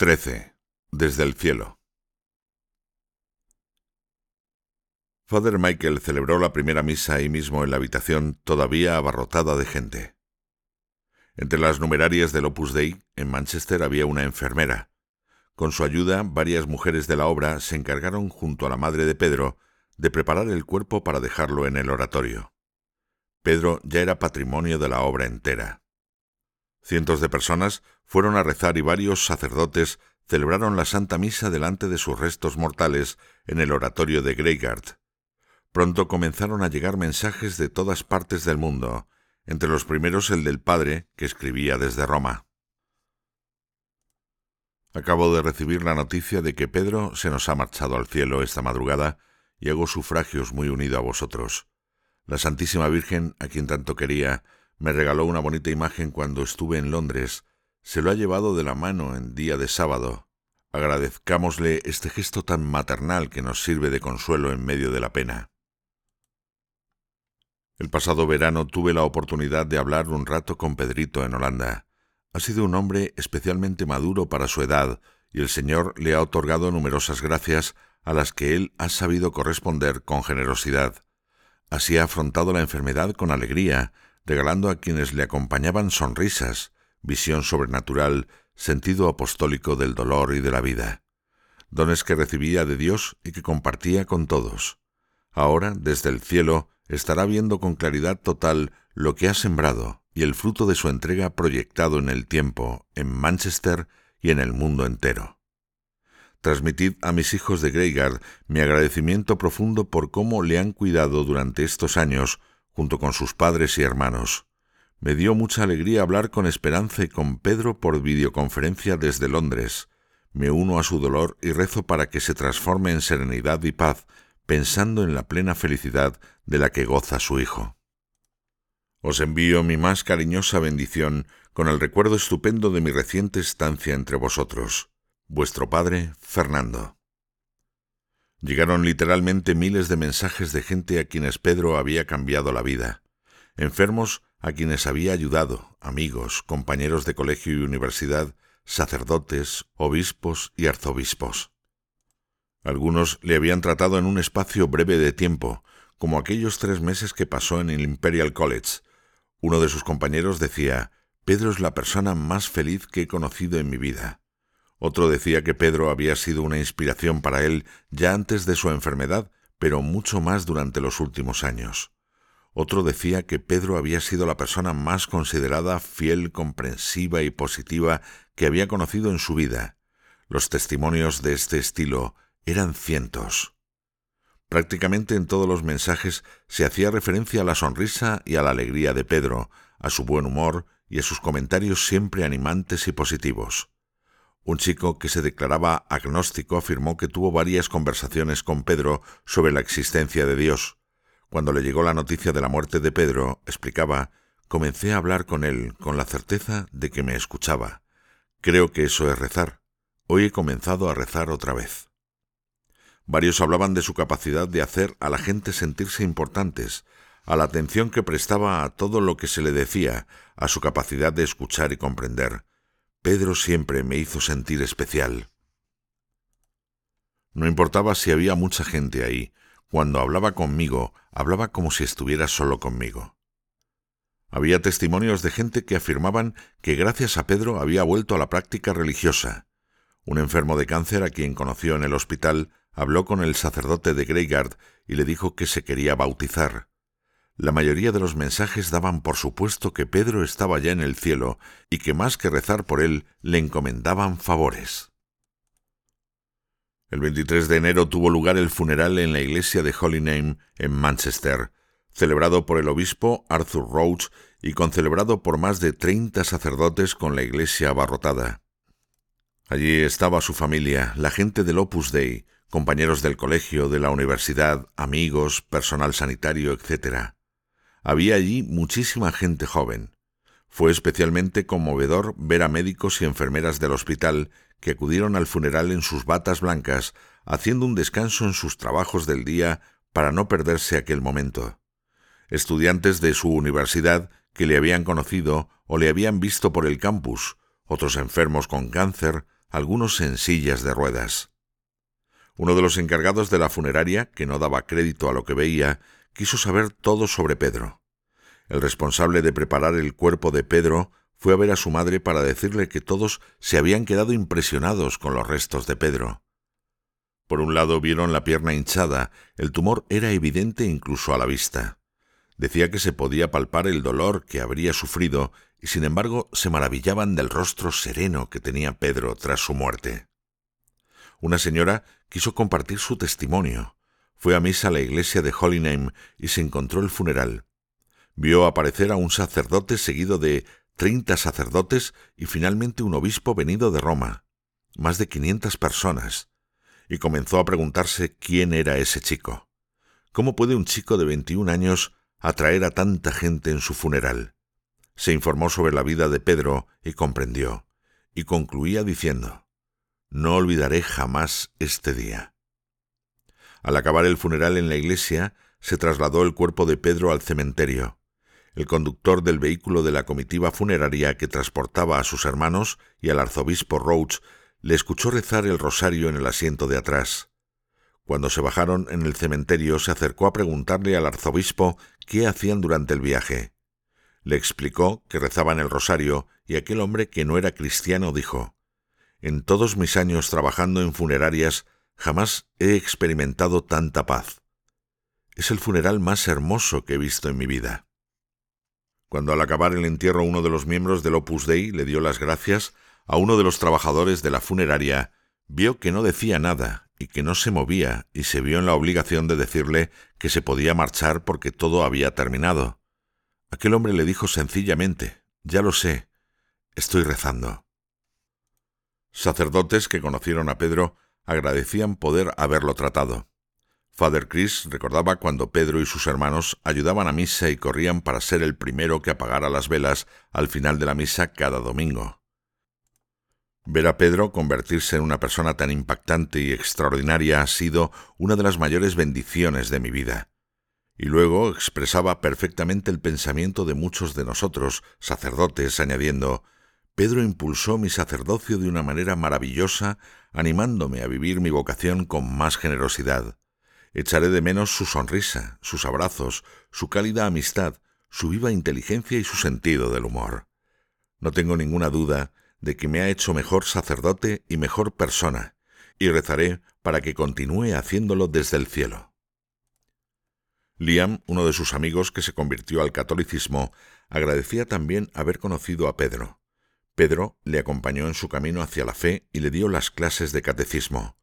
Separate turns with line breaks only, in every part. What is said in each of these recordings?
13. Desde el cielo. Father Michael celebró la primera misa ahí mismo en la habitación todavía abarrotada de gente. Entre las numerarias del Opus Dei, en Manchester había una enfermera. Con su ayuda, varias mujeres de la obra se encargaron junto a la madre de Pedro de preparar el cuerpo para dejarlo en el oratorio. Pedro ya era patrimonio de la obra entera. Cientos de personas fueron a rezar y varios sacerdotes celebraron la Santa Misa delante de sus restos mortales en el oratorio de Greygard. Pronto comenzaron a llegar mensajes de todas partes del mundo, entre los primeros el del padre que escribía desde Roma. Acabo de recibir la noticia de que Pedro se nos ha marchado al cielo esta madrugada y hago sufragios muy unido a vosotros. La Santísima Virgen, a quien tanto quería, me regaló una bonita imagen cuando estuve en Londres. Se lo ha llevado de la mano en día de sábado. Agradezcámosle este gesto tan maternal que nos sirve de consuelo en medio de la pena. El pasado verano tuve la oportunidad de hablar un rato con Pedrito en Holanda. Ha sido un hombre especialmente maduro para su edad, y el Señor le ha otorgado numerosas gracias a las que él ha sabido corresponder con generosidad. Así ha afrontado la enfermedad con alegría, regalando a quienes le acompañaban sonrisas, visión sobrenatural, sentido apostólico del dolor y de la vida, dones que recibía de Dios y que compartía con todos. Ahora, desde el cielo, estará viendo con claridad total lo que ha sembrado y el fruto de su entrega proyectado en el tiempo, en Manchester y en el mundo entero. Transmitid a mis hijos de Greygard mi agradecimiento profundo por cómo le han cuidado durante estos años junto con sus padres y hermanos. Me dio mucha alegría hablar con Esperanza y con Pedro por videoconferencia desde Londres. Me uno a su dolor y rezo para que se transforme en serenidad y paz, pensando en la plena felicidad de la que goza su hijo. Os envío mi más cariñosa bendición con el recuerdo estupendo de mi reciente estancia entre vosotros. Vuestro padre, Fernando. Llegaron literalmente miles de mensajes de gente a quienes Pedro había cambiado la vida, enfermos a quienes había ayudado, amigos, compañeros de colegio y universidad, sacerdotes, obispos y arzobispos. Algunos le habían tratado en un espacio breve de tiempo, como aquellos tres meses que pasó en el Imperial College. Uno de sus compañeros decía, Pedro es la persona más feliz que he conocido en mi vida. Otro decía que Pedro había sido una inspiración para él ya antes de su enfermedad, pero mucho más durante los últimos años. Otro decía que Pedro había sido la persona más considerada, fiel, comprensiva y positiva que había conocido en su vida. Los testimonios de este estilo eran cientos. Prácticamente en todos los mensajes se hacía referencia a la sonrisa y a la alegría de Pedro, a su buen humor y a sus comentarios siempre animantes y positivos. Un chico que se declaraba agnóstico afirmó que tuvo varias conversaciones con Pedro sobre la existencia de Dios. Cuando le llegó la noticia de la muerte de Pedro, explicaba, comencé a hablar con él con la certeza de que me escuchaba. Creo que eso es rezar. Hoy he comenzado a rezar otra vez. Varios hablaban de su capacidad de hacer a la gente sentirse importantes, a la atención que prestaba a todo lo que se le decía, a su capacidad de escuchar y comprender. Pedro siempre me hizo sentir especial. No importaba si había mucha gente ahí, cuando hablaba conmigo, hablaba como si estuviera solo conmigo. Había testimonios de gente que afirmaban que gracias a Pedro había vuelto a la práctica religiosa. Un enfermo de cáncer a quien conoció en el hospital habló con el sacerdote de Greygard y le dijo que se quería bautizar. La mayoría de los mensajes daban por supuesto que Pedro estaba ya en el cielo y que más que rezar por él le encomendaban favores. El 23 de enero tuvo lugar el funeral en la iglesia de Holy Name en Manchester, celebrado por el obispo Arthur Roach y concelebrado por más de treinta sacerdotes con la iglesia abarrotada. Allí estaba su familia, la gente del Opus Dei, compañeros del colegio, de la universidad, amigos, personal sanitario, etc. Había allí muchísima gente joven. Fue especialmente conmovedor ver a médicos y enfermeras del hospital que acudieron al funeral en sus batas blancas, haciendo un descanso en sus trabajos del día para no perderse aquel momento. Estudiantes de su universidad que le habían conocido o le habían visto por el campus, otros enfermos con cáncer, algunos en sillas de ruedas. Uno de los encargados de la funeraria, que no daba crédito a lo que veía, quiso saber todo sobre Pedro. El responsable de preparar el cuerpo de Pedro fue a ver a su madre para decirle que todos se habían quedado impresionados con los restos de Pedro. Por un lado vieron la pierna hinchada, el tumor era evidente incluso a la vista. Decía que se podía palpar el dolor que habría sufrido y sin embargo se maravillaban del rostro sereno que tenía Pedro tras su muerte. Una señora quiso compartir su testimonio. Fue a misa a la iglesia de Hollyname y se encontró el funeral. Vio aparecer a un sacerdote seguido de treinta sacerdotes y finalmente un obispo venido de Roma, más de quinientas personas, y comenzó a preguntarse quién era ese chico. ¿Cómo puede un chico de veintiún años atraer a tanta gente en su funeral? Se informó sobre la vida de Pedro y comprendió, y concluía diciendo, No olvidaré jamás este día. Al acabar el funeral en la iglesia, se trasladó el cuerpo de Pedro al cementerio, el conductor del vehículo de la comitiva funeraria que transportaba a sus hermanos y al arzobispo Roach le escuchó rezar el rosario en el asiento de atrás. Cuando se bajaron en el cementerio se acercó a preguntarle al arzobispo qué hacían durante el viaje. Le explicó que rezaban el rosario y aquel hombre que no era cristiano dijo En todos mis años trabajando en funerarias jamás he experimentado tanta paz. Es el funeral más hermoso que he visto en mi vida. Cuando al acabar el entierro uno de los miembros del Opus Dei le dio las gracias, a uno de los trabajadores de la funeraria vio que no decía nada y que no se movía y se vio en la obligación de decirle que se podía marchar porque todo había terminado. Aquel hombre le dijo sencillamente, ya lo sé, estoy rezando. Sacerdotes que conocieron a Pedro agradecían poder haberlo tratado. Father Chris recordaba cuando Pedro y sus hermanos ayudaban a misa y corrían para ser el primero que apagara las velas al final de la misa cada domingo. Ver a Pedro convertirse en una persona tan impactante y extraordinaria ha sido una de las mayores bendiciones de mi vida. Y luego expresaba perfectamente el pensamiento de muchos de nosotros, sacerdotes, añadiendo Pedro impulsó mi sacerdocio de una manera maravillosa, animándome a vivir mi vocación con más generosidad. Echaré de menos su sonrisa, sus abrazos, su cálida amistad, su viva inteligencia y su sentido del humor. No tengo ninguna duda de que me ha hecho mejor sacerdote y mejor persona, y rezaré para que continúe haciéndolo desde el cielo. Liam, uno de sus amigos que se convirtió al catolicismo, agradecía también haber conocido a Pedro. Pedro le acompañó en su camino hacia la fe y le dio las clases de catecismo.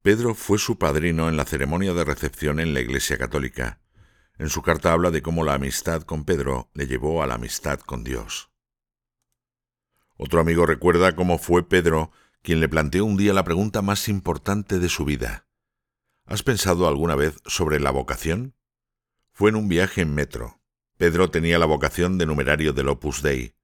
Pedro fue su padrino en la ceremonia de recepción en la Iglesia Católica. En su carta habla de cómo la amistad con Pedro le llevó a la amistad con Dios. Otro amigo recuerda cómo fue Pedro quien le planteó un día la pregunta más importante de su vida. ¿Has pensado alguna vez sobre la vocación? Fue en un viaje en metro. Pedro tenía la vocación de numerario del Opus Dei.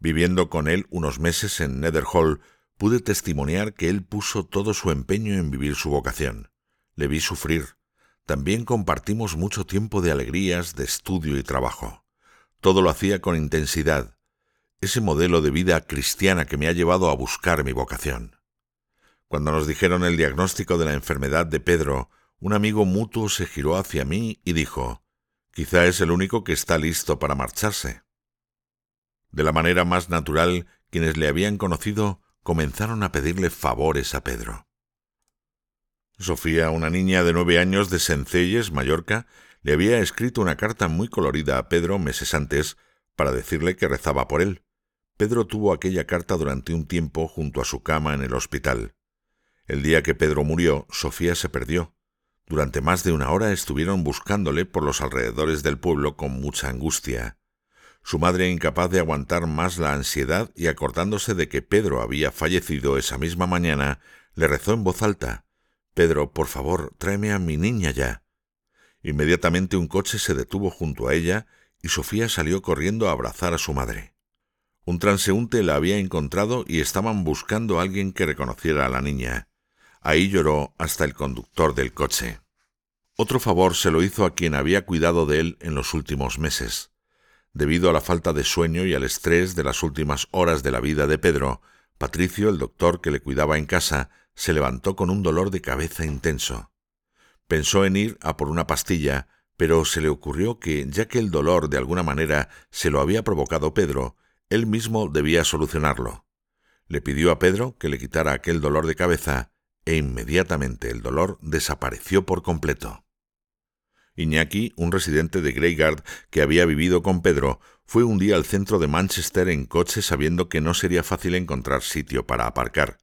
Viviendo con él unos meses en Netherhall, pude testimoniar que él puso todo su empeño en vivir su vocación. Le vi sufrir. También compartimos mucho tiempo de alegrías, de estudio y trabajo. Todo lo hacía con intensidad. Ese modelo de vida cristiana que me ha llevado a buscar mi vocación. Cuando nos dijeron el diagnóstico de la enfermedad de Pedro, un amigo mutuo se giró hacia mí y dijo, Quizá es el único que está listo para marcharse. De la manera más natural, quienes le habían conocido comenzaron a pedirle favores a Pedro. Sofía, una niña de nueve años de Sencelles, Mallorca, le había escrito una carta muy colorida a Pedro meses antes para decirle que rezaba por él. Pedro tuvo aquella carta durante un tiempo junto a su cama en el hospital. El día que Pedro murió, Sofía se perdió. Durante más de una hora estuvieron buscándole por los alrededores del pueblo con mucha angustia. Su madre, incapaz de aguantar más la ansiedad y acordándose de que Pedro había fallecido esa misma mañana, le rezó en voz alta Pedro, por favor, tráeme a mi niña ya. Inmediatamente un coche se detuvo junto a ella y Sofía salió corriendo a abrazar a su madre. Un transeúnte la había encontrado y estaban buscando a alguien que reconociera a la niña. Ahí lloró hasta el conductor del coche. Otro favor se lo hizo a quien había cuidado de él en los últimos meses debido a la falta de sueño y al estrés de las últimas horas de la vida de Pedro, Patricio, el doctor que le cuidaba en casa, se levantó con un dolor de cabeza intenso. Pensó en ir a por una pastilla, pero se le ocurrió que, ya que el dolor de alguna manera se lo había provocado Pedro, él mismo debía solucionarlo. Le pidió a Pedro que le quitara aquel dolor de cabeza e inmediatamente el dolor desapareció por completo. Iñaki, un residente de Greyguard que había vivido con Pedro, fue un día al centro de Manchester en coche sabiendo que no sería fácil encontrar sitio para aparcar.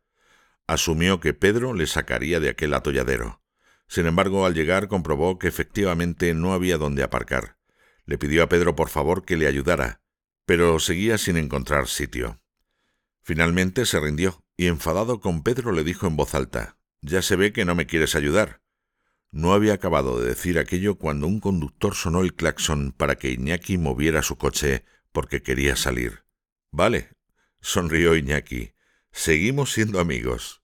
Asumió que Pedro le sacaría de aquel atolladero. Sin embargo, al llegar comprobó que efectivamente no había dónde aparcar. Le pidió a Pedro por favor que le ayudara, pero seguía sin encontrar sitio. Finalmente se rindió y enfadado con Pedro le dijo en voz alta Ya se ve que no me quieres ayudar. No había acabado de decir aquello cuando un conductor sonó el claxon para que Iñaki moviera su coche porque quería salir. Vale, sonrió Iñaki. Seguimos siendo amigos.